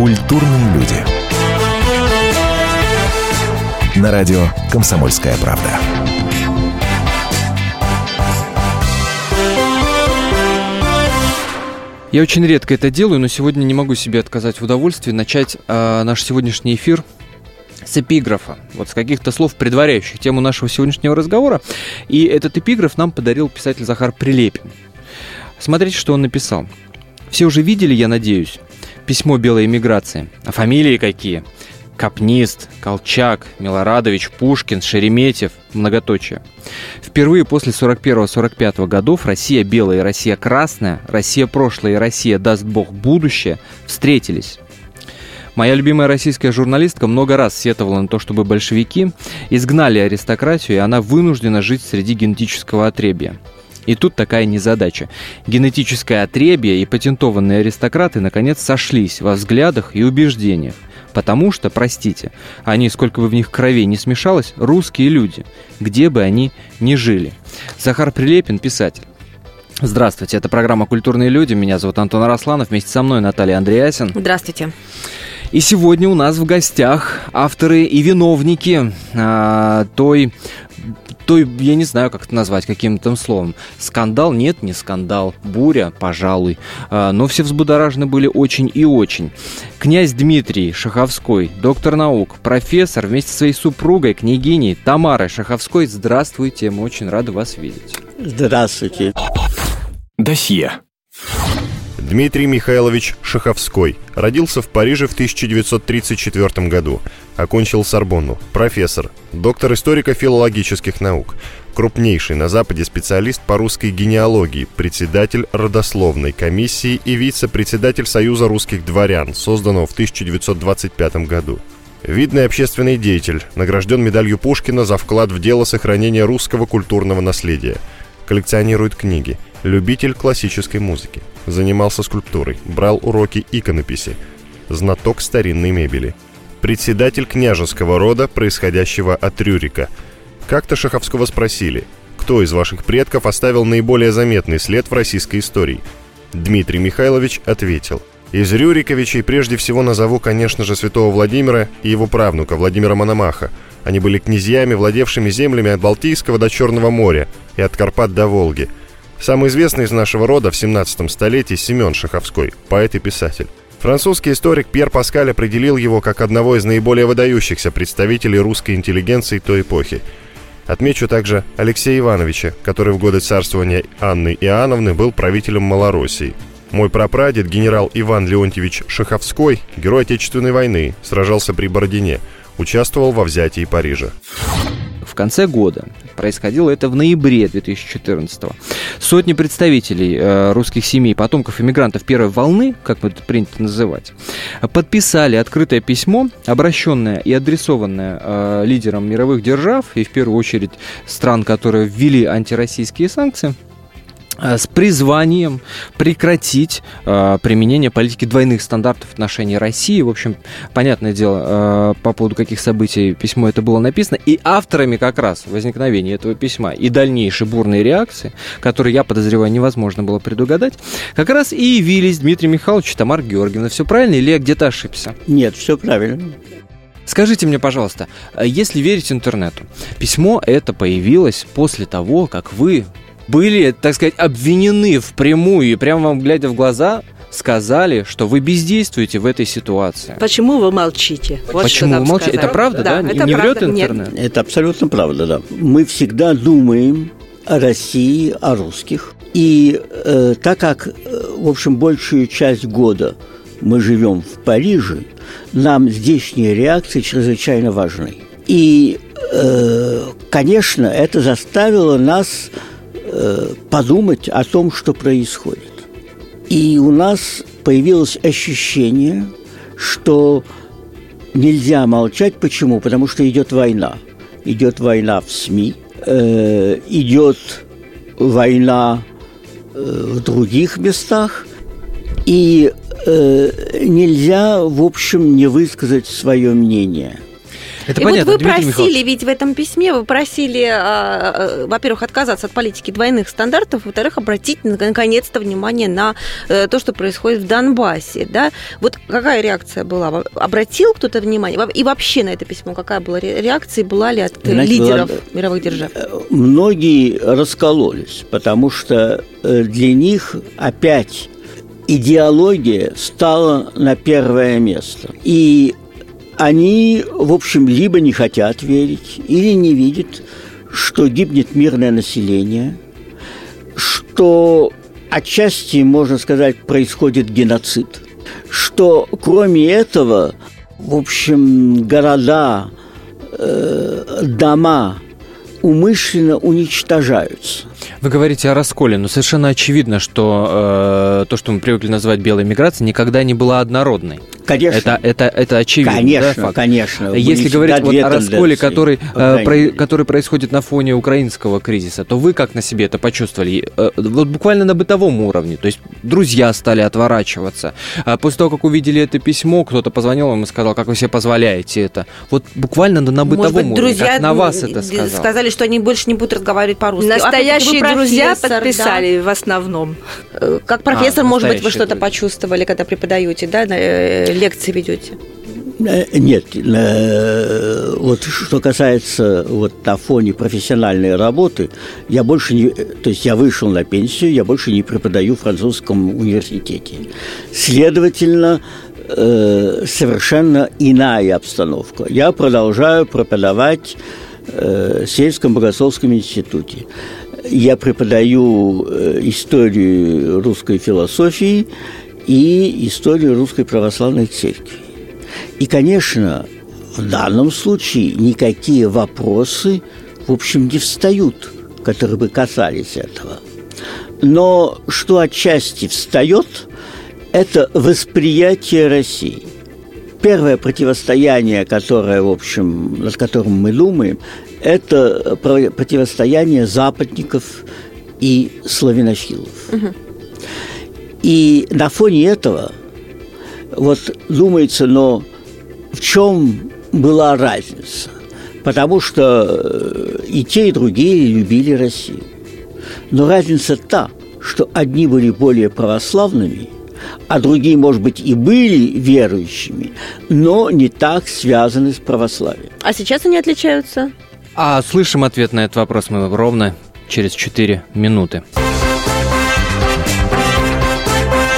Культурные люди. На радио «Комсомольская правда». Я очень редко это делаю, но сегодня не могу себе отказать в удовольствии начать э, наш сегодняшний эфир с эпиграфа, вот с каких-то слов, предваряющих тему нашего сегодняшнего разговора. И этот эпиграф нам подарил писатель Захар Прилепин. Смотрите, что он написал. Все уже видели, я надеюсь, письмо белой эмиграции. А фамилии какие? Капнист, Колчак, Милорадович, Пушкин, Шереметьев, многоточие. Впервые после 41-45 годов Россия белая и Россия красная, Россия прошлое и Россия, даст Бог, будущее встретились. Моя любимая российская журналистка много раз сетовала на то, чтобы большевики изгнали аристократию, и она вынуждена жить среди генетического отребия. И тут такая незадача. Генетическое отребие и патентованные аристократы наконец сошлись во взглядах и убеждениях. Потому что, простите, они, сколько бы в них крови не смешалось, русские люди, где бы они ни жили. Захар Прилепин, писатель. Здравствуйте, это программа «Культурные люди». Меня зовут Антон Арасланов. Вместе со мной Наталья Андреасин. Здравствуйте. И сегодня у нас в гостях авторы и виновники а, той той, я не знаю, как это назвать, каким-то словом. Скандал? Нет, не скандал. Буря? Пожалуй. А, но все взбудоражены были очень и очень. Князь Дмитрий Шаховской, доктор наук, профессор вместе со своей супругой, княгиней Тамарой Шаховской. Здравствуйте, мы очень рады вас видеть. Здравствуйте. Досье. Дмитрий Михайлович Шаховской родился в Париже в 1934 году. Окончил Сорбонну. Профессор, доктор историко-филологических наук. Крупнейший на Западе специалист по русской генеалогии, председатель родословной комиссии и вице-председатель Союза русских дворян, созданного в 1925 году. Видный общественный деятель, награжден медалью Пушкина за вклад в дело сохранения русского культурного наследия. Коллекционирует книги. Любитель классической музыки. Занимался скульптурой, брал уроки иконописи. Знаток старинной мебели. Председатель княжеского рода, происходящего от Рюрика. Как-то Шаховского спросили, кто из ваших предков оставил наиболее заметный след в российской истории? Дмитрий Михайлович ответил – из Рюриковичей прежде всего назову, конечно же, святого Владимира и его правнука Владимира Мономаха. Они были князьями, владевшими землями от Балтийского до Черного моря и от Карпат до Волги. Самый известный из нашего рода в 17 столетии Семен Шаховской, поэт и писатель. Французский историк Пьер Паскаль определил его как одного из наиболее выдающихся представителей русской интеллигенции той эпохи. Отмечу также Алексея Ивановича, который в годы царствования Анны Иоанновны был правителем Малороссии – мой прапрадед, генерал Иван Леонтьевич Шаховской, герой Отечественной войны, сражался при Бородине, участвовал во взятии Парижа. В конце года, происходило это в ноябре 2014 -го. сотни представителей э, русских семей, потомков иммигрантов первой волны, как это принято называть, подписали открытое письмо, обращенное и адресованное э, лидерам мировых держав, и в первую очередь стран, которые ввели антироссийские санкции, с призванием прекратить э, применение политики двойных стандартов в отношении России. В общем, понятное дело, э, по поводу каких событий письмо это было написано. И авторами как раз возникновения этого письма и дальнейшей бурной реакции, которые, я подозреваю, невозможно было предугадать, как раз и явились Дмитрий Михайлович и Тамара Георгиевна. Все правильно или я где-то ошибся? Нет, все правильно. Скажите мне, пожалуйста, э, если верить интернету, письмо это появилось после того, как вы были, так сказать, обвинены впрямую и прямо вам глядя в глаза сказали, что вы бездействуете в этой ситуации. Почему вы молчите? Вот Почему вы молчите? Это правда, да? да? Это не правда. врет интернет? Нет. Это абсолютно правда, да. Мы всегда думаем о России, о русских. И э, так как, э, в общем, большую часть года мы живем в Париже, нам здешние реакции чрезвычайно важны. И, э, конечно, это заставило нас Э, подумать о том, что происходит. И у нас появилось ощущение, что нельзя молчать. Почему? Потому что идет война. Идет война в СМИ, э, идет война э, в других местах, и нельзя, в общем, не высказать свое мнение – Это и понятно, вот вы Дмитрий просили, ведь в этом письме вы просили, а, а, во-первых, отказаться от политики двойных стандартов, во-вторых, обратить наконец-то внимание на э, то, что происходит в Донбассе, да? Вот какая реакция была? Обратил кто-то внимание? И вообще на это письмо какая была ре- реакция? Была ли от э, Знаете, лидеров была- мировых держав? Многие раскололись, потому что э, для них опять идеология стала на первое место. И они, в общем, либо не хотят верить, или не видят, что гибнет мирное население, что отчасти, можно сказать, происходит геноцид, что кроме этого, в общем, города, э, дома умышленно уничтожаются. Вы говорите о расколе, но совершенно очевидно, что э, то, что мы привыкли называть белой миграцией, никогда не была однородной. Конечно, Это, это, это очевидно. конечно, да, факт? конечно. Если Были говорить вот о расколе, который, э, крайней про- который происходит на фоне украинского кризиса, то вы как на себе это почувствовали? Э, Вот буквально на бытовом уровне. То есть друзья стали отворачиваться. А после того, как увидели это письмо, кто-то позвонил вам и сказал, как вы себе позволяете это. Вот буквально на, на бытовом Может быть, уровне. друзья как на вас это сказал. сказали, что они больше не будут разговаривать по-русски. Настоящие Опять-таки, вы друзья профессор, да. подписали в основном. Э, Как профессор, А, может быть, вы настоящие что-то почувствовали, когда преподаете, да, на, э, лекции ведете? Э, Нет, э, вот что касается вот на фоне профессиональной работы, я больше не, то есть я вышел на пенсию, я больше не преподаю в французском университете. Следовательно, э, совершенно иная обстановка. Я продолжаю преподавать в сельском богословском институте. Я преподаю историю русской философии и историю русской православной церкви. И, конечно, в данном случае никакие вопросы, в общем, не встают, которые бы касались этого. Но что отчасти встает, это восприятие России. Первое противостояние, которое, в общем, над которым мы думаем, это про- противостояние западников и славянофилов. И на фоне этого вот думается, но в чем была разница? Потому что э, и те, и другие любили Россию. Но разница та, что одни были более православными, а другие, может быть, и были верующими, но не так связаны с православием. А сейчас они отличаются? А слышим ответ на этот вопрос мы ровно через 4 минуты.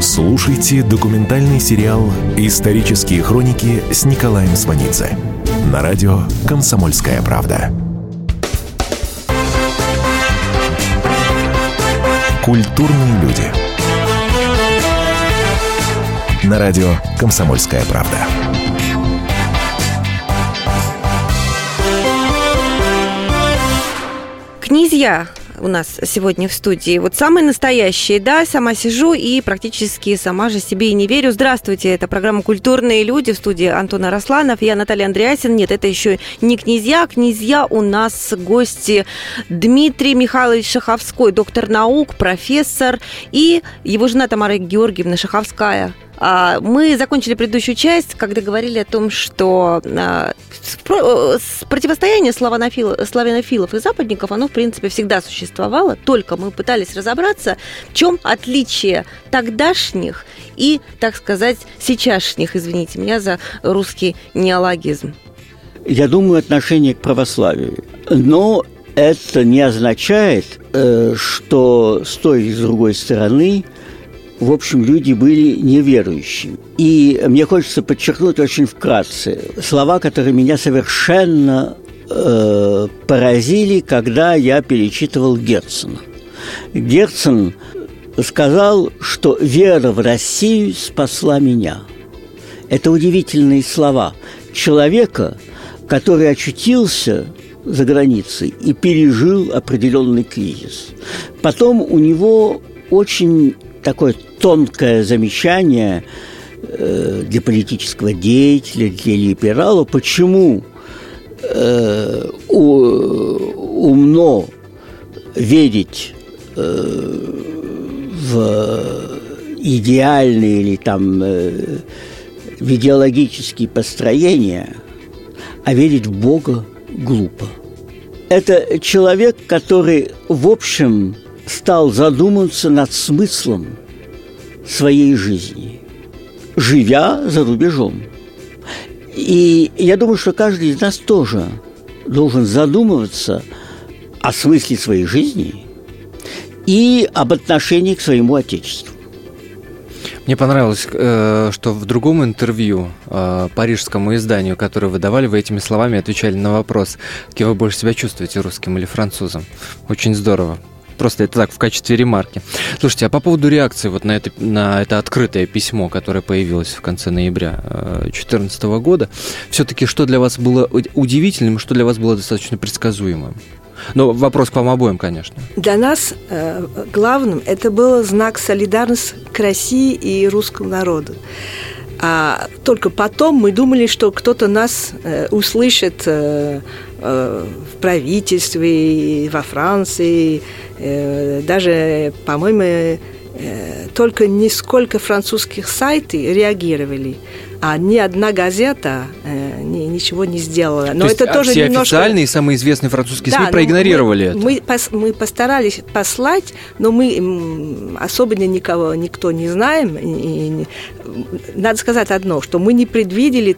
Слушайте документальный сериал «Исторические хроники» с Николаем Сванидзе на радио «Комсомольская правда». Культурные люди. На радио «Комсомольская правда». Князья у нас сегодня в студии. Вот самые настоящие, да, сама сижу и практически сама же себе и не верю. Здравствуйте, это программа «Культурные люди» в студии Антона Росланов. Я Наталья Андреасин. Нет, это еще не князья. Князья у нас гости Дмитрий Михайлович Шаховской, доктор наук, профессор, и его жена Тамара Георгиевна Шаховская, Мы закончили предыдущую часть, когда говорили о том, что а, с- противостояние славянофил- славянофилов и западников, оно, в принципе, всегда существовало, только мы пытались разобраться, в чем отличие тогдашних и, так сказать, сейчасшних, извините меня за русский неологизм. Я думаю, отношение к православию. Но это не означает, э, что с той и с другой стороны, в общем, люди были неверующими. И мне хочется подчеркнуть очень вкратце слова, которые меня совершенно э, поразили, когда я перечитывал Герцена. Герцен сказал, что вера в Россию спасла меня. Это удивительные слова человека, который очутился за границей и пережил определенный кризис. Потом у него очень такое тонкое замечание э, для политического деятеля, для либерала, почему э, у, умно верить э, в идеальные или там э, в идеологические построения, а верить в Бога глупо. Это человек, который, в общем, стал задумываться над смыслом своей жизни, живя за рубежом. И я думаю, что каждый из нас тоже должен задумываться о смысле своей жизни и об отношении к своему Отечеству. Мне понравилось, э, что в другом интервью э, парижскому изданию, которое вы давали, вы этими словами отвечали на вопрос, кем вы больше себя чувствуете, русским или французом. Очень здорово. Просто это так, в качестве ремарки. Слушайте, а по поводу реакции вот на это, на это открытое письмо, которое появилось в конце ноября 2014 э, года, все-таки что для вас было удивительным, что для вас было достаточно предсказуемым? Но вопрос к вам обоим, конечно. Для нас э, главным это был знак солидарности к России и русскому народу. А только потом мы думали, что кто-то нас э, услышит э, в правительстве, во Франции, э, даже, по-моему, э, только несколько французских сайтов реагировали а ни одна газета э, ни, ничего не сделала. Но То это есть, тоже все немножко... официальные самые известные французские СМИ да, проигнорировали мы, это. Мы, пос, мы постарались послать, но мы особенно никого, никто не знаем. И, и, надо сказать одно, что мы не предвидели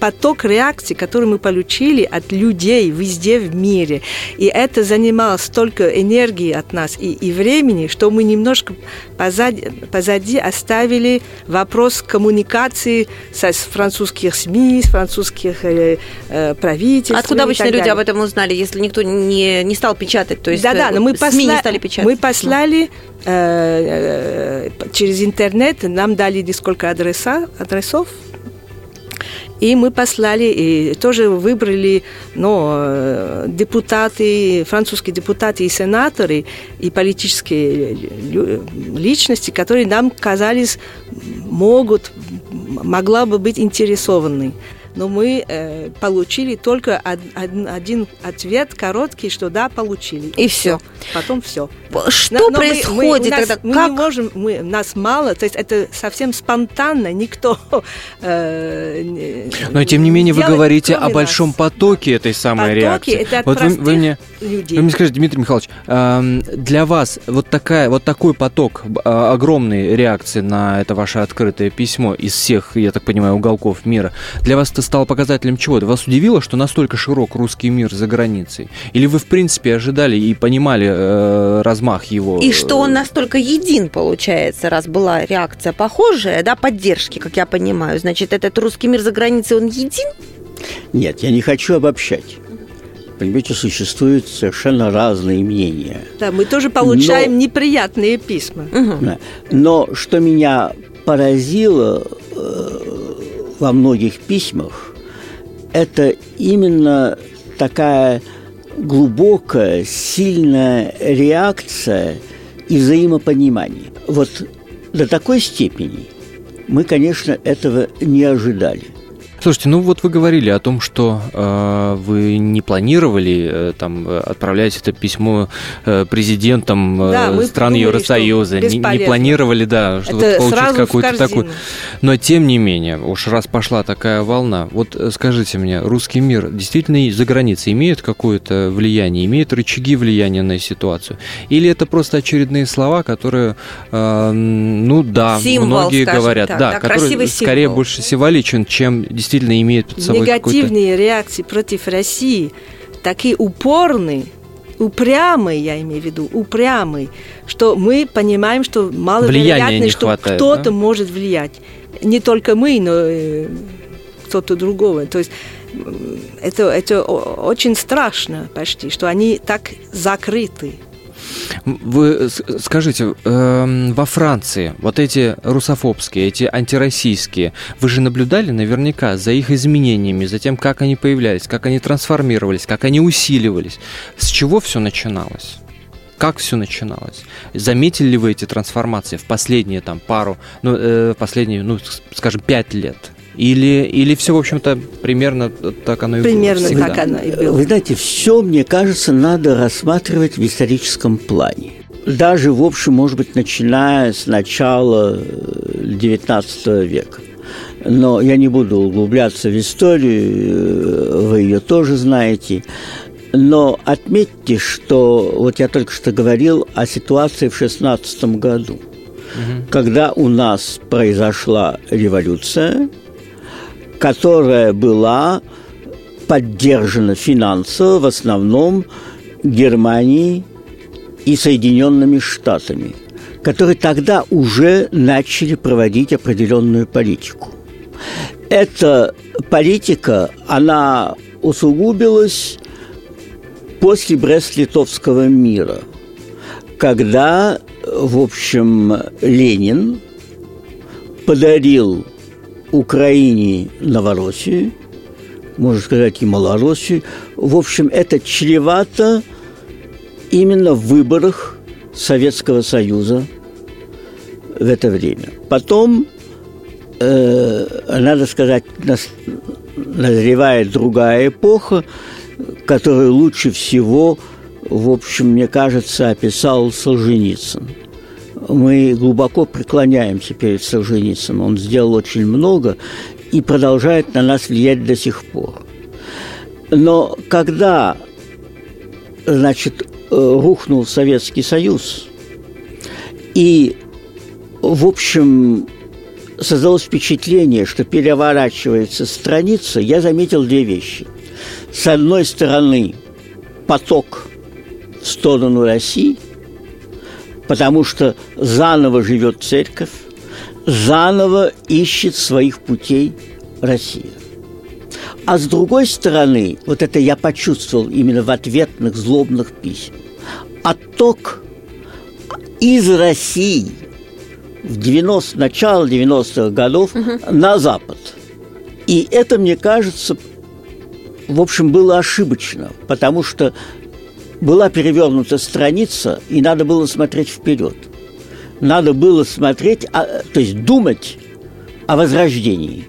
поток реакций, который мы получили от людей везде в мире. И это занимало столько энергии от нас и, и времени, что мы немножко позади, позади оставили вопрос коммуникации с французских СМИ, с французских э, э, правительств. Откуда обычно люди об этом узнали, если никто не, не стал печатать? То есть да, да, но мы СМИ посла... не стали печатать. Мы послали э, э, через интернет, нам дали несколько адреса, адресов, и мы послали, и тоже выбрали ну, э, депутаты, французские депутаты и сенаторы, и политические личности, которые нам казались могут, могла бы быть интересованы но мы э, получили только од, од, один ответ короткий, что да, получили. И, и все. все. Потом все. Что но, но происходит мы, мы, нас, тогда? Мы как? не можем, мы, нас мало, то есть это совсем спонтанно, никто. Э, но тем не менее вы говорите о большом нас. потоке этой самой потоке реакции. Это вот вы, вы мне, людей. вы мне скажите, Дмитрий Михайлович, э, для вас вот такая вот такой поток э, огромной реакции на это ваше открытое письмо из всех, я так понимаю, уголков мира, для вас это стало показателем чего-то? Вас удивило, что настолько широк русский мир за границей? Или вы, в принципе, ожидали и понимали э, размах его? И что он настолько един, получается, раз была реакция похожая, да, поддержки, как я понимаю. Значит, этот русский мир за границей, он един? Нет, я не хочу обобщать. Понимаете, существуют совершенно разные мнения. Да, мы тоже получаем Но... неприятные письма. Угу. Но что меня поразило, э, во многих письмах, это именно такая глубокая, сильная реакция и взаимопонимание. Вот до такой степени мы, конечно, этого не ожидали – Слушайте, ну вот вы говорили о том, что э, вы не планировали э, там отправлять это письмо э, президентам э, да, стран думали, Евросоюза, не, не планировали, да, что вот получить какую-то такую. Но тем не менее, уж раз пошла такая волна, вот э, скажите мне, русский мир действительно за границей имеет какое-то влияние, имеет рычаги влияния на ситуацию, или это просто очередные слова, которые, э, ну да, символ, многие говорят, так, да, да которые скорее символ. больше символичен, чем действительно действительно имеет под собой Негативные реакции против России такие упорные, упрямый, я имею в виду, упрямый, что мы понимаем, что маловероятно, что кто-то да? может влиять. Не только мы, но э, кто-то другого. То есть это, это очень страшно почти, что они так закрыты. Вы скажите, э, во Франции вот эти русофобские, эти антироссийские, вы же наблюдали наверняка за их изменениями, за тем, как они появлялись, как они трансформировались, как они усиливались. С чего все начиналось? Как все начиналось? Заметили ли вы эти трансформации в последние там пару, ну, э, последние, ну, скажем, пять лет? Или, или все, в общем-то, примерно так оно и примерно было? Примерно так оно и было. Вы знаете, все, мне кажется, надо рассматривать в историческом плане. Даже, в общем, может быть, начиная с начала XIX э, века. Но я не буду углубляться в историю, э, вы ее тоже знаете. Но отметьте, что вот я только что говорил о ситуации в 16 году, угу. когда у нас произошла революция, которая была поддержана финансово в основном Германией и Соединенными Штатами, которые тогда уже начали проводить определенную политику. Эта политика, она усугубилась после Брест-Литовского мира, когда, в общем, Ленин подарил Украине Новороссию, можно сказать, и Малороссию. В общем, это чревато именно в выборах Советского Союза в это время. Потом, э, надо сказать, назревает другая эпоха, которую лучше всего, в общем, мне кажется, описал Солженицын – мы глубоко преклоняемся перед Солженицыным. Он сделал очень много и продолжает на нас влиять до сих пор. Но когда, значит, э, рухнул Советский Союз, и, в общем, создалось впечатление, что переворачивается страница, я заметил две вещи. С одной стороны, поток в сторону России – потому что заново живет церковь, заново ищет своих путей Россия. А с другой стороны, вот это я почувствовал именно в ответных злобных письмах, отток из России в 90, начало 90-х годов угу. на Запад. И это, мне кажется, в общем, было ошибочно, потому что была перевернута страница, и надо было смотреть вперед. Надо было смотреть, а, то есть думать о возрождении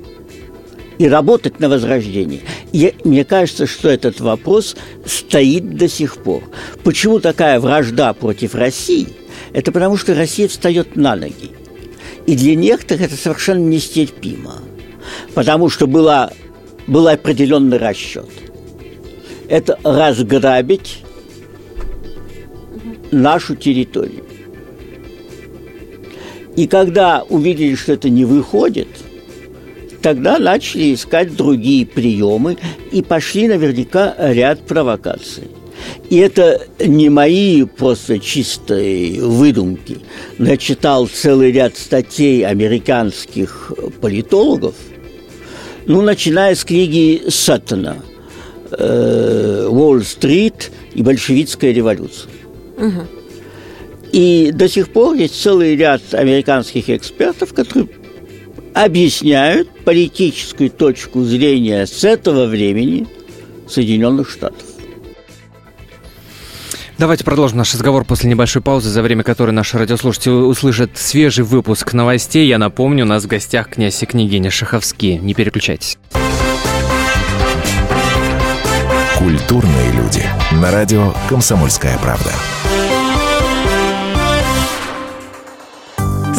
и работать на возрождении. И мне кажется, что этот вопрос стоит до сих пор. Почему такая вражда против России? Это потому, что Россия встает на ноги. И для некоторых это совершенно нестерпимо. Потому что была, был определенный расчет. Это разграбить нашу территорию. И когда увидели, что это не выходит, тогда начали искать другие приемы и пошли наверняка ряд провокаций. И это не мои просто чистые выдумки. Я читал целый ряд статей американских политологов, ну, начиная с книги Саттона э, «Уолл-стрит и большевистская революция». Угу. И до сих пор есть целый ряд американских экспертов, которые объясняют политическую точку зрения с этого времени Соединенных Штатов. Давайте продолжим наш разговор после небольшой паузы, за время которой наши радиослушатели услышат свежий выпуск новостей. Я напомню, у нас в гостях князь и княгиня Шаховские. Не переключайтесь. Культурные люди. На радио «Комсомольская правда».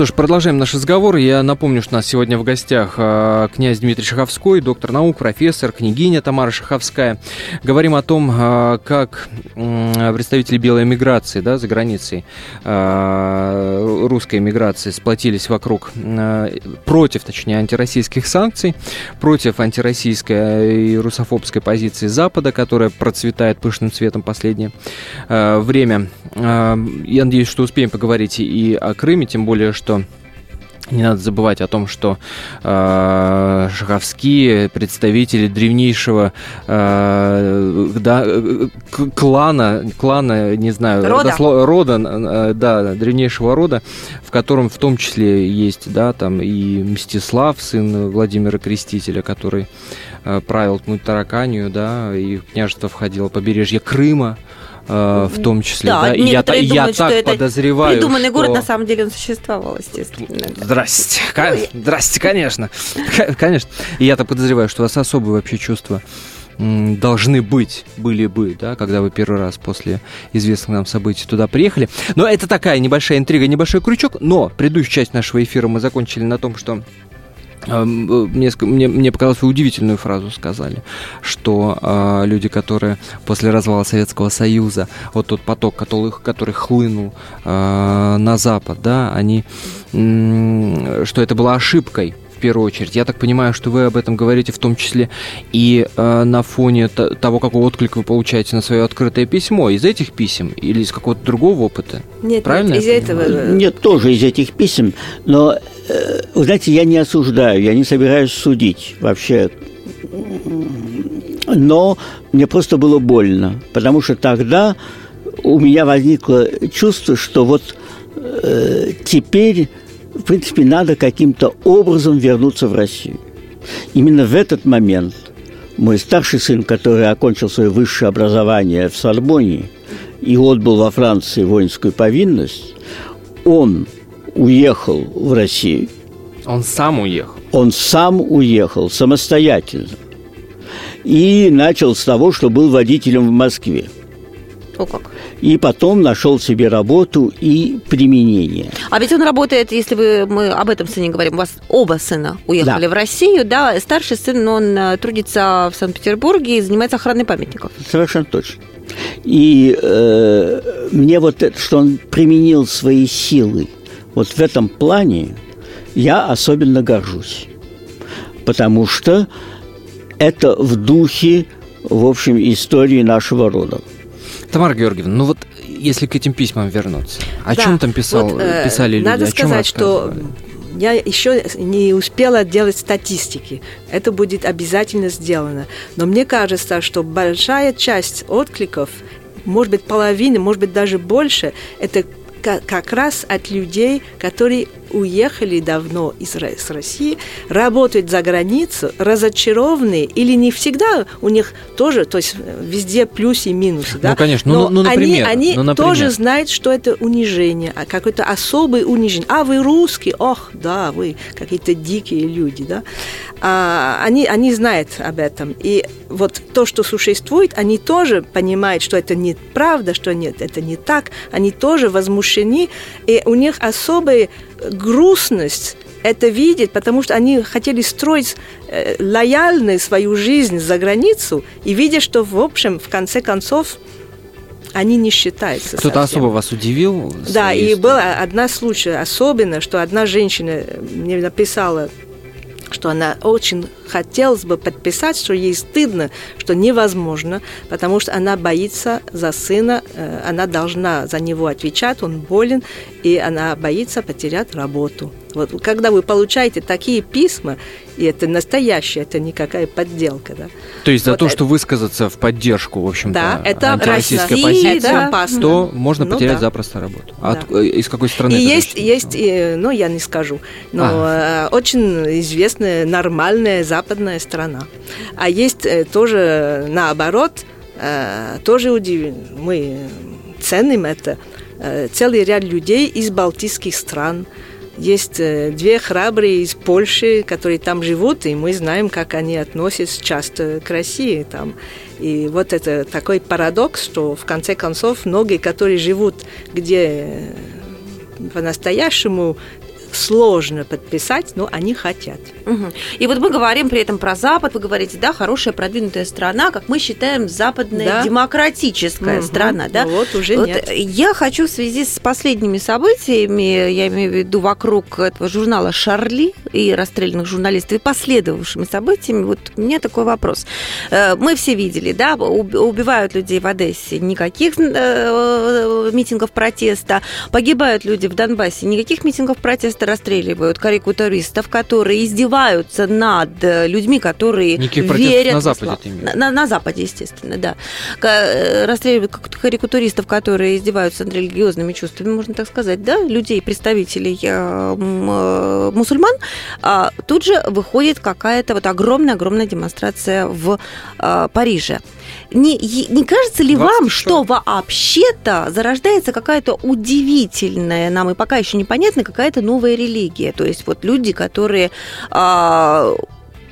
Что ж, продолжаем наш разговор. Я напомню, что у нас сегодня в гостях э, князь Дмитрий Шаховской, доктор наук, профессор, княгиня Тамара Шаховская. Говорим о том, э, как представители белой миграции да, за границей, э, русской миграции сплотились вокруг, против, точнее, антироссийских санкций, против антироссийской и русофобской позиции Запада, которая процветает пышным цветом последнее время. Я надеюсь, что успеем поговорить и о Крыме, тем более, что не надо забывать о том, что э, шаховские представители древнейшего э, да, клана, клана, не знаю, рода, досло, рода э, да, древнейшего рода, в котором в том числе есть, да, там и Мстислав, сын Владимира Крестителя, который э, правил Тараканию, да, и в княжество входило побережье Крыма в том числе. Да, да? И я, думают, я так это подозреваю, придуманный что... город, на самом деле он существовал, естественно. Здрасте. Здрасте, конечно. Конечно. И я так подозреваю, что у вас особые вообще чувства должны быть, были бы, да, когда вы первый раз после известных нам событий туда приехали. Но это такая небольшая интрига, небольшой крючок. Но предыдущую часть нашего эфира мы закончили на том, что мне, мне, мне показалось, вы удивительную фразу сказали, что э, люди, которые после развала Советского Союза, вот тот поток, который, который хлынул э, на Запад, да, они, э, что это была ошибкой первую очередь. Я так понимаю, что вы об этом говорите в том числе и э, на фоне того, какой отклик вы получаете на свое открытое письмо. Из этих писем или из какого-то другого опыта? Нет, Правильно нет, из этого... Нет, тоже из этих писем. Но, э, вы знаете, я не осуждаю, я не собираюсь судить вообще. Но мне просто было больно, потому что тогда у меня возникло чувство, что вот э, теперь в принципе, надо каким-то образом вернуться в Россию. Именно в этот момент мой старший сын, который окончил свое высшее образование в Сорбоне и отбыл во Франции воинскую повинность, он уехал в Россию. Он сам уехал? Он сам уехал самостоятельно. И начал с того, что был водителем в Москве. О как. И потом нашел себе работу и применение. А ведь он работает, если вы, мы об этом сыне говорим, у вас оба сына уехали Да. в Россию, да, старший сын, он э, трудится в Санкт-Петербурге и занимается охраной памятников. Совершенно точно. И э, мне вот это, что он применил свои силы, вот в этом плане я особенно горжусь. Потому что это в духе, в общем, истории нашего рода. Тамара Георгиевна, ну вот если к этим письмам вернуться, о Да, чем там писал, вот, э, писали люди? Надо о чем сказать, что я еще не успела делать статистики. Это будет обязательно сделано. Но мне кажется, что большая часть откликов, может быть, половина, может быть, даже больше, это ка- как раз от людей, которые уехали давно из с России, работают за границу, разочарованные или не всегда у них тоже, то есть э, везде плюсы и минусы, да? Ну, конечно. Ну, Но ну, ну, они, например, они ну, например. тоже знают, что это унижение, а какое-то особое унижение. А вы русский, ох, да, вы какие-то дикие люди, да. А, они, они знают об этом. И вот то, что существует, они тоже понимают, что это неправда, что нет, это не так. Они тоже возмущены, и у них особая грустность это видеть, потому что они хотели строить э, лояльную свою жизнь за границу и видя, что в общем, в конце концов, они не считаются. Кто-то особо вас удивил? Да, и была одна случай особенно, что одна женщина мне написала, что она очень хотелось бы подписать, что ей стыдно, что невозможно, потому что она боится за сына, э, она должна за него отвечать, он болен, и она боится потерять работу. Вот когда вы получаете такие письма, и это настоящее, это никакая подделка, да. То есть за Вот то, это- что высказаться в поддержку, в общем-то, Да, это антироссийской России, позиции, это опасно. то можно Ну потерять да. запросто работу. А Да. от- э, из какой страны? И есть, женщина? есть, э, ну, я не скажу, но э, очень известная нормальная западная страна. А есть тоже наоборот, тоже удив... мы ценим это, целый ряд людей из балтийских стран. Есть э, две храбрые из Польши, которые там живут, и мы знаем, как они относятся часто к России там. И вот это такой парадокс, что в конце концов многие, которые живут где э, по-настоящему сложно подписать, но они хотят. Мгм. И вот мы говорим при этом про Запад, вы говорите, да, хорошая продвинутая страна, как мы считаем, западная Да. демократическая Мгм. страна, да? Вот уже Вот нет. Я хочу в связи с последними событиями, я имею в виду вокруг этого журнала «Шарли» и расстрелянных журналистов, и последовавшими событиями, вот у меня такой вопрос. Э, Мы все видели, да, уб- убивают людей в Одессе, никаких э, митингов протеста, погибают люди в Донбассе, никаких митингов протеста расстреливают карикатуристов, которые издеваются над э, людьми, которые Никаких верят на Западе ты имеешь На, на- Западе, естественно, да. Э, Расстреливают карикатуристов, которые издеваются над религиозными чувствами, можно так сказать, да, людей, представителей э, мусульман, а тут же выходит какая-то вот огромная-огромная демонстрация в Париже. Не, не кажется ли вам, 26. что вообще-то зарождается какая-то удивительная, нам и пока еще непонятно, какая-то новая религия? То есть вот люди, которые а,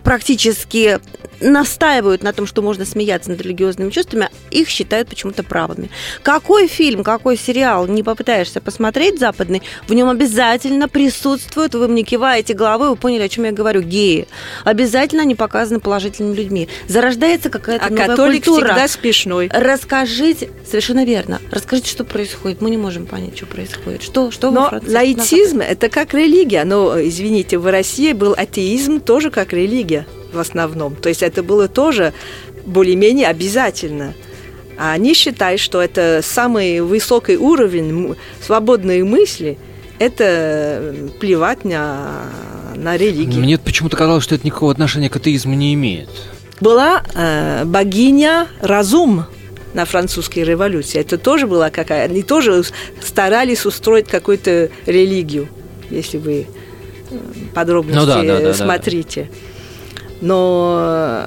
практически настаивают на том, что можно смеяться над религиозными чувствами, их считают почему-то правыми. Какой фильм, какой сериал не попытаешься посмотреть западный, в нем обязательно присутствуют, вы мне киваете головой, вы поняли, о чем я говорю, геи. Обязательно они показаны положительными людьми. Зарождается какая-то А новая католик культура. всегда смешной. Расскажите, совершенно верно. Расскажите, что происходит. Мы не можем понять, что происходит. Что, что Но лаицизм – это как религия. Но, извините, в России был атеизм тоже как религия в основном. То есть это было тоже более-менее обязательно. А они считают, что это самый высокий уровень свободной мысли – это плевать на, на религию. Мне почему-то казалось, что это никакого отношения к атеизму не имеет. Была э, богиня Разум на французской революции. Это тоже была какая Они тоже старались устроить какую-то религию, если вы э, подробности Ну да, да, да, да. смотрите. Но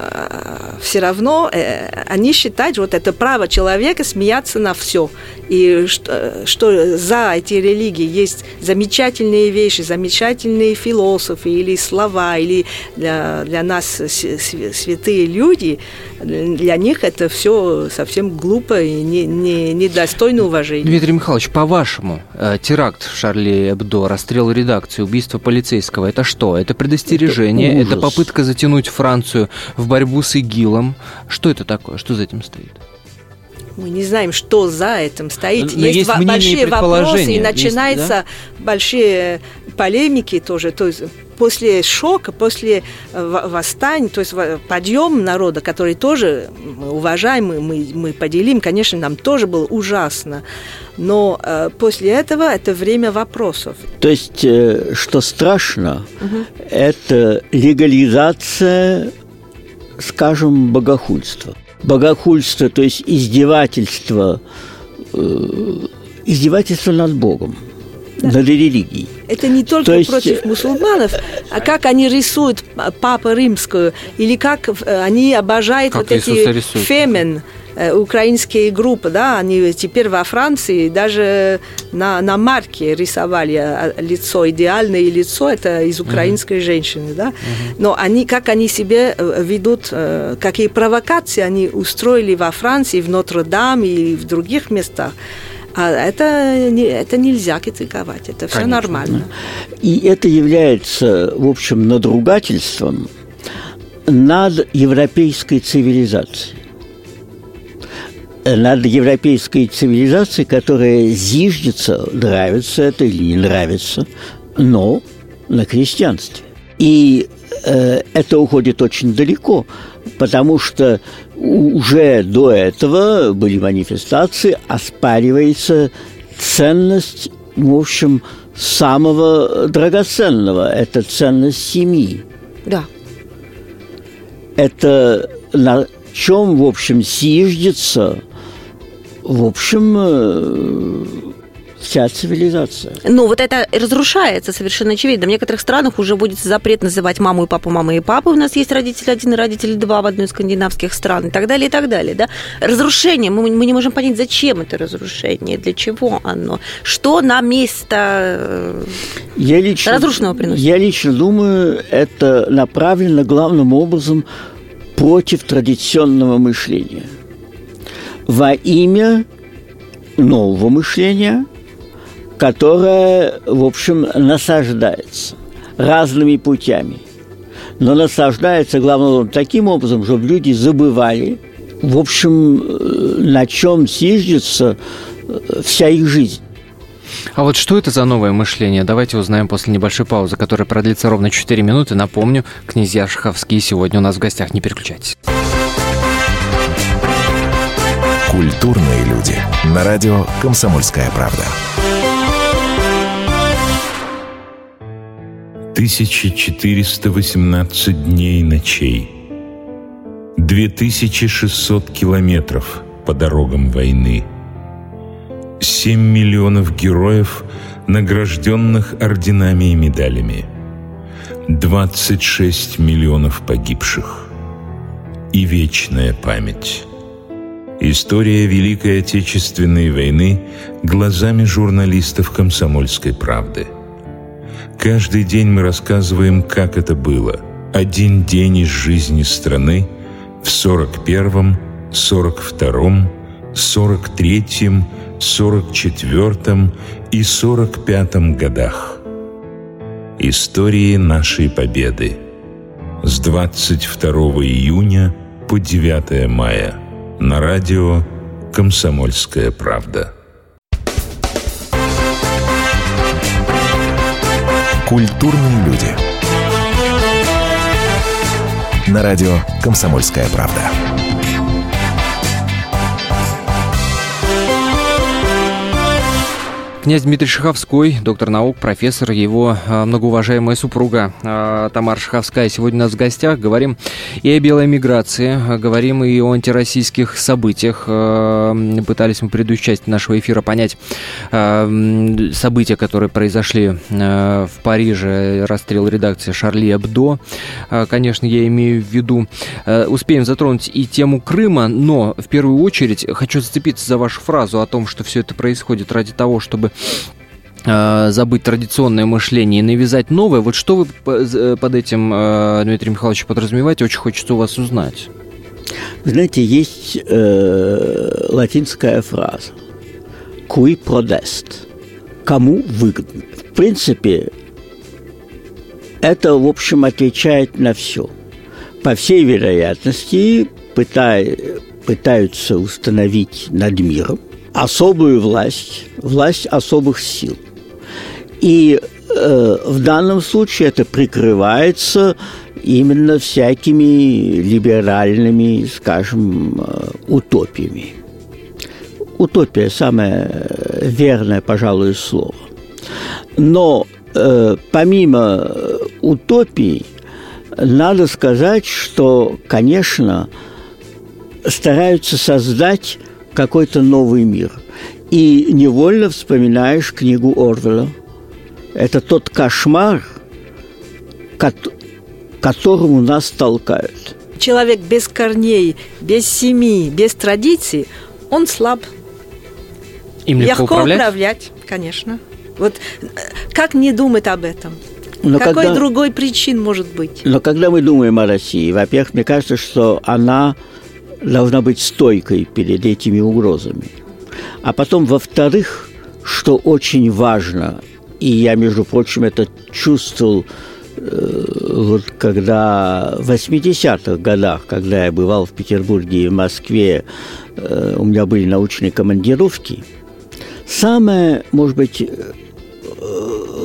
все равно э, они считают, вот это право человека смеяться на все. И что, что за эти религии есть замечательные вещи, замечательные философы или слова, или для, для нас святые люди, для них это все совсем глупо и не, не, недостойно уважения. Дмитрий Михайлович, по-вашему, э, теракт в Шарли Эбдо, расстрел редакции, убийство полицейского, это что? Это предостережение, Это это, попытка затянуть Францию в борьбу с ИГИЛом. Что это такое? Что за этим стоит? Мы не знаем, что за этим стоит. Но есть мнения и большие вопросы, и Есть, начинаются большие полемики тоже. То есть после шока, после э, во- восстания, то есть подъем народа, который тоже мы уважаем, мы, мы, поделим, конечно, нам тоже было ужасно. Но э, после этого это время вопросов. То есть, э, что страшно, это легализация, скажем, богохульства. Богохульство, то есть издевательство, э, издевательство над Богом, над религией. Это не только То есть, против э, мусульманов, а как они рисуют Папу Римскую, или как э, они обожают Как вот Иисуса эти рисуют. фемен, украинские группы, да, они теперь во Франции даже на, на марке рисовали а, лицо, идеальное лицо, это из украинской женщины, да, но они, как они себя э, ведут, э, какие провокации они устроили во Франции, в Нотр-Дам и в других местах, а это, не- это нельзя критиковать, это все Конечно. нормально. И это является, в общем, надругательством над европейской цивилизацией. Над европейской цивилизацией, которая зиждется, нравится это или не нравится, но на крестьянстве. И э, это уходит очень далеко, потому что уже до этого были манифестации, оспаривается ценность, в общем, самого драгоценного. Это ценность семьи. Да. Это на чем, в общем, зиждется, в общем, э, вся цивилизация. Ну, вот это разрушается совершенно очевидно. В некоторых странах уже вводится запрет называть маму и папу мамой и папой. У нас есть родитель один и родитель два в одной из скандинавских стран и так далее, и так далее. Да? Разрушение. Мы, мы не можем понять, зачем это разрушение, для чего оно, что на место... э, Я лично, Разрушенного приносит. Я лично думаю, это направлено главным образом против традиционного которая, в общем, насаждается разными путями. Но насаждается, главным таким образом, чтобы люди забывали, в общем, э, на чем съездится э, вся их жизнь. А вот что это за новое мышление? Давайте узнаем после небольшой паузы, которая продлится ровно 4 минуты. Напомню, князья Шаховские сегодня у нас в гостях. Не переключайтесь. Культурные люди. На радио «Комсомольская правда». 1418 дней и ночей. 2600 километров по дорогам войны. 7 миллионов героев, награжденных орденами и медалями. 26 миллионов погибших. И вечная память. История Великой Отечественной войны глазами журналистов «Комсомольской правды». Каждый день мы рассказываем, как это было. Один день из жизни страны в 41-м, 42-м, 43-м, 44-м и 45-м годах. Истории нашей победы. С 22 июня по 9 мая – на радио «Комсомольская правда». Культурные люди. На радио «Комсомольская правда». Князь Дмитрий Шаховской, доктор наук, профессор, его а, многоуважаемая супруга а, Тамара Шаховская сегодня у нас в гостях. Говорим и о белой миграции, а, говорим и о антироссийских событиях. Пытались мы в предыдущей части нашего эфира понять события, которые произошли в Париже, расстрел редакции Шарли Эбдо. Конечно, я имею в виду. Успеем затронуть и тему Крыма, но в первую очередь хочу зацепиться за вашу фразу о том, что все это происходит ради того, чтобы Э, забыть традиционное мышление и навязать новое. Вот что вы э, под этим, э, Дмитрий Михайлович, подразумеваете? Очень хочется у вас узнать. Знаете, есть э, латинская фраза «cui prodest» – «кому выгодно». В принципе, это, в общем, отвечает на все. По всей вероятности, пытай, пытаются установить над миром особую власть, власть особых сил. И э, в данном случае это прикрывается именно всякими либеральными, скажем, э, утопиями. Утопия – самое верное, пожалуй, слово. Но э, помимо утопии, надо сказать, что, конечно, стараются создать какой-то новый мир. И невольно вспоминаешь книгу Орвела. Это тот кошмар, которому нас толкают. Человек без корней, без семьи, без традиций, он слаб. Им легко, легко управлять? управлять, конечно. Вот э, как не думать об этом? Но Какой когда, другой причин может быть? Но когда мы думаем о России, во-первых, мне кажется, что она должна быть стойкой перед этими угрозами. А потом, во-вторых, что очень важно, и я, между прочим, это чувствовал э, вот когда в 80-х годах, когда я бывал в Петербурге и в Москве, э, у меня были научные командировки, самое, может быть, э,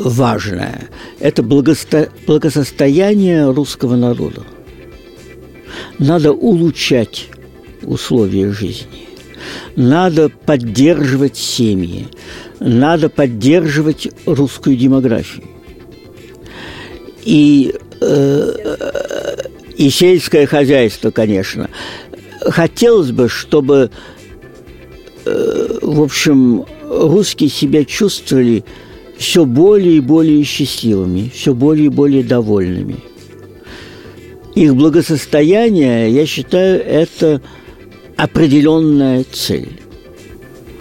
важное – это благосто... благосостояние русского народа. Надо улучшать условия жизни. Надо поддерживать семьи, надо поддерживать русскую демографию. И, э, и сельское хозяйство, конечно. Хотелось бы, чтобы, э, в общем, русские себя чувствовали все более и более счастливыми, все более и более довольными. Их благосостояние, я считаю, это определенная цель.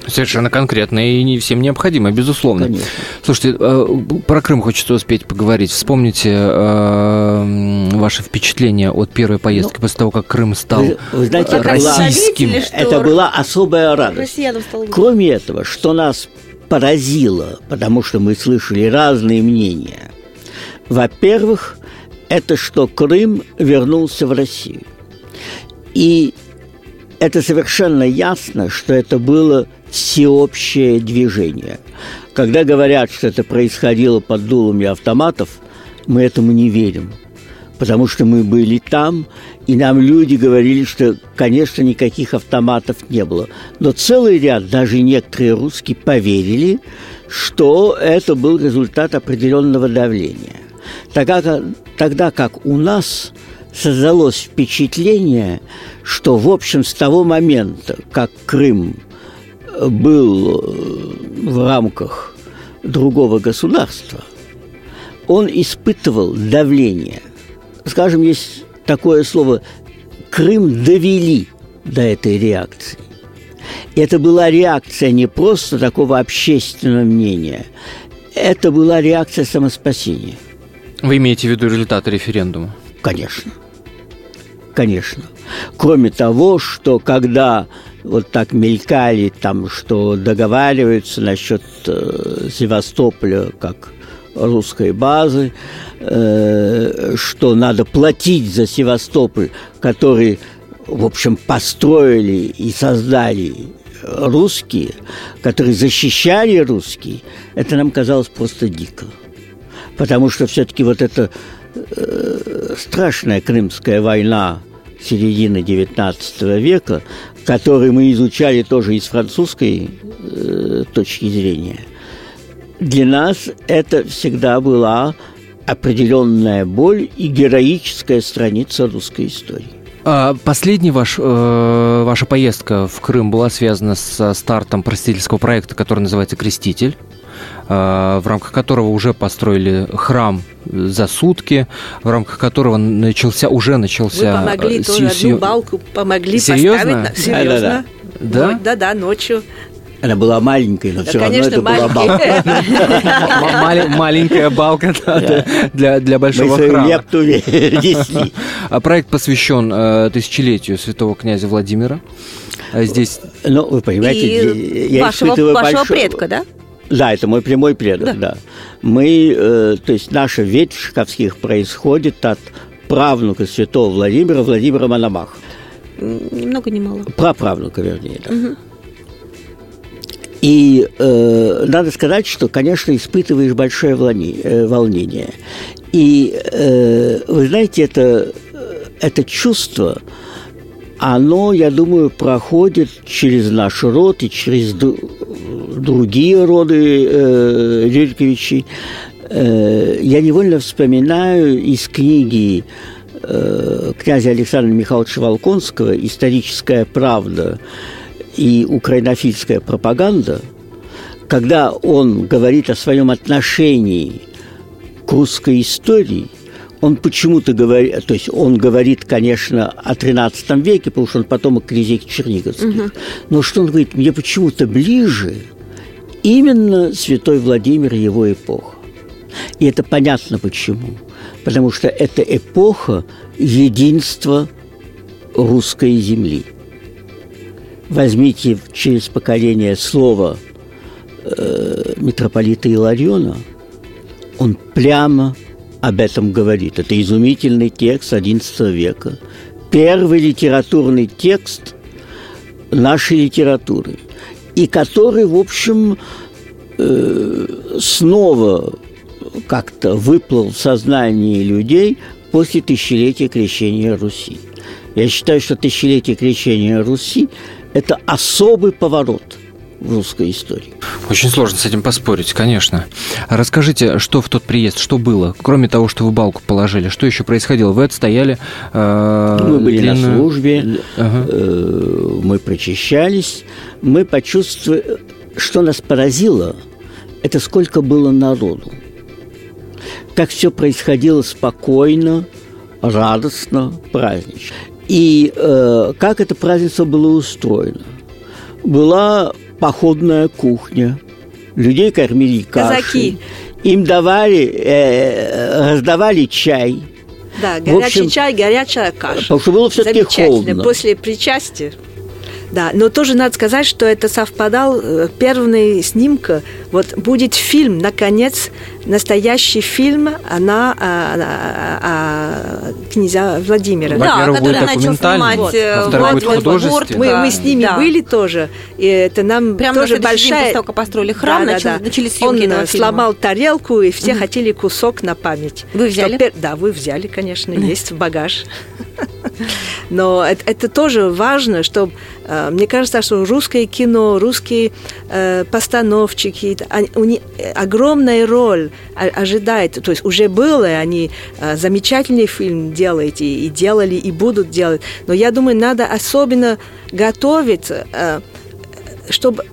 Совершенно конкретно и не всем необходимо, безусловно. Конечно. Слушайте, э, про Крым хочется успеть поговорить. Вспомните э, ваши впечатления от первой поездки ну, после того, как Крым стал вы, вы знаете, российским. Была, это была особая радость. Кроме этого, что нас поразило, потому что мы слышали разные мнения. Во-первых, это что Крым вернулся в Россию. И это совершенно ясно, что это было всеобщее движение. Когда говорят, что это происходило под дулами автоматов, мы этому не верим. Потому что мы были там, и нам люди говорили, что, конечно, никаких автоматов не было. Но целый ряд, даже некоторые русские, поверили, что это был результат определенного давления. Тогда, тогда как у нас создалось впечатление, что, в общем, с того момента, как Крым был э, в рамках другого государства, он испытывал давление. Скажем, есть такое слово «Крым довели до этой реакции». Это была реакция не просто такого общественного мнения, это была реакция самоспасения. Вы имеете в виду результаты референдума? Конечно. Конечно. Кроме того, что когда вот так мелькали там, что договариваются насчет э, Севастополя как русской базы, э, что надо платить за Севастополь, который, в общем, построили и создали русские, которые защищали русские, это нам казалось просто дико. Потому что все-таки вот эта э, страшная Крымская война середины XIX века, которую мы изучали тоже из французской э, точки зрения, для нас это всегда была определенная боль и героическая страница русской истории. А последний ваш, э, ваша поездка в Крым была связана со стартом просветительского проекта, который называется «Креститель». Э, в рамках которого уже построили храм за сутки, в рамках которого начался, уже начался... Вы помогли с, тоже одну балку, помогли Серьезно? поставить. Серьезно? Да? Да, да, ночью. Она была маленькой, но Да, все равно конечно, это была балка. Маленькая балка да, для, большого храма. А проект посвящен э, тысячелетию святого князя Владимира. Здесь Ну, вы понимаете, я вашего, испытываю вашего большое- предка, да? Да, это мой прямой предок, да. Мы, э, то есть наша ветвь Шаховских происходит от правнука святого Владимира, Владимира Мономаха. М, Ни много ни мало. Праправнука, вернее, да. И э, надо сказать, что, конечно, испытываешь большое э, волнение. И э, вы знаете, это, это чувство, оно, я думаю, проходит через наш род и через другие роды э, Рюриковичей. Э, я невольно вспоминаю из книги э, князя Александра Михайловича Волконского «Историческая правда» и украинофильская пропаганда, когда он говорит о своем отношении к русской истории, он почему-то говорит, то есть он говорит, конечно, о XIII веке, потому что он потомок князей Черниговских, но что он говорит, мне почему-то ближе именно Святой Владимир его эпоха. И это понятно почему. Потому что это эпоха единства русской земли. Возьмите через поколение слово э, митрополита Илариона, он прямо об этом говорит. Это изумительный текст XI века. Первый литературный текст нашей литературы. И который, в общем, э, снова как-то выплыл в сознании людей после тысячелетия крещения Руси. Я считаю, что тысячелетие крещения Руси – это особый поворот в русской истории. Очень сложно с этим поспорить, конечно. А Расскажите, что в тот приезд, что было? Кроме того, что вы балку положили, что еще происходило? Вы отстояли э, Мы были на длинную- службе, Ага. э, мы прочищались, мы почувствовали, что нас поразило, это сколько было народу. Как все происходило спокойно, радостно, празднично. И э, как это празднество было устроено? Была походная кухня, людей кормили кашей, Казаки. им давали, э, раздавали чай. Да, В горячий общем, чай, горячая каша. Потому что было все-таки холодно. После причастия Да, но тоже надо сказать, что это совпадал э, первый снимка. Вот будет фильм, наконец, настоящий фильм на, а, а, а, князя Владимира. Да, Во-первых, будет начал снимать, вот. э, Во-вторых, будет Владимир художественный. Мы, Да, мы с ними да. были тоже, и это нам Прямо тоже день большая... того, как построили храм, Да, да, начал- да. начались съемки Он этого э, фильма. сломал тарелку, и все хотели кусок на память. Вы взяли? Что Да, вы взяли, конечно, есть в багаж. Но это, это тоже важно, что э, мне кажется, что русское кино, русские э, постановщики, они- у них огромная роль ожидает. То есть уже было, они э, замечательный фильм делают и, и делали, и будут делать. Но я думаю, надо особенно готовиться, чтобы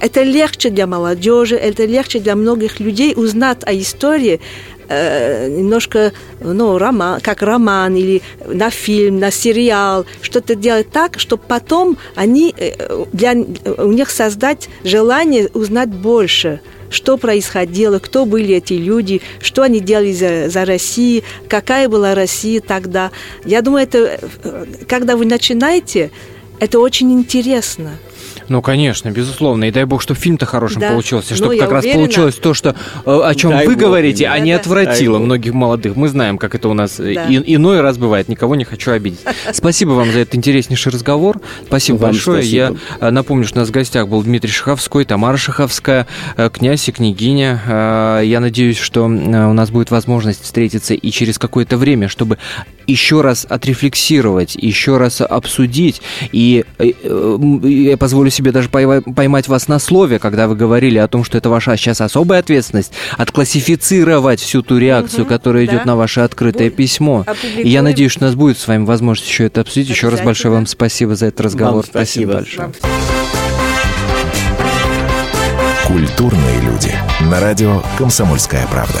это легче для молодежи, это легче для многих людей узнать о истории э, немножко, ну, роман, как роман или на фильм, на сериал, что-то делать так, чтобы потом они, э, для, у них создать желание узнать больше что происходило, кто были эти люди, что они делали за, за Россию, какая была Россия тогда. Я думаю, это, э, когда вы начинаете, это очень интересно. Ну, конечно, безусловно. И дай бог, чтобы фильм-то хорошим Да. получился. Ну, Чтобы я как раз уверена. получилось то, что, э, о чем Дай вы бог, говорите, а именно. не Да-да. отвратило многих молодых. Мы знаем, как это у нас э, Да. и- иной раз бывает. Никого не хочу обидеть. Спасибо вам за этот интереснейший разговор. Спасибо Вам большое. спасибо. Я э, напомню, что у нас в гостях был Дмитрий Шаховской, Тамара Шаховская, князь и княгиня. Я надеюсь, что у нас будет возможность встретиться и через какое-то время, чтобы еще раз отрефлексировать, еще раз обсудить. И я позволю себе даже пойма- поймать вас на слове, когда вы говорили о том, что это ваша сейчас особая ответственность, отклассифицировать всю ту реакцию, Мгм, которая идет да. на ваше открытое Будет. письмо. И я Опубликуем. надеюсь, что у нас будет с вами возможность еще это обсудить. Еще раз большое вам спасибо за этот разговор. спасибо. большое. Культурные люди. На радио «Комсомольская правда».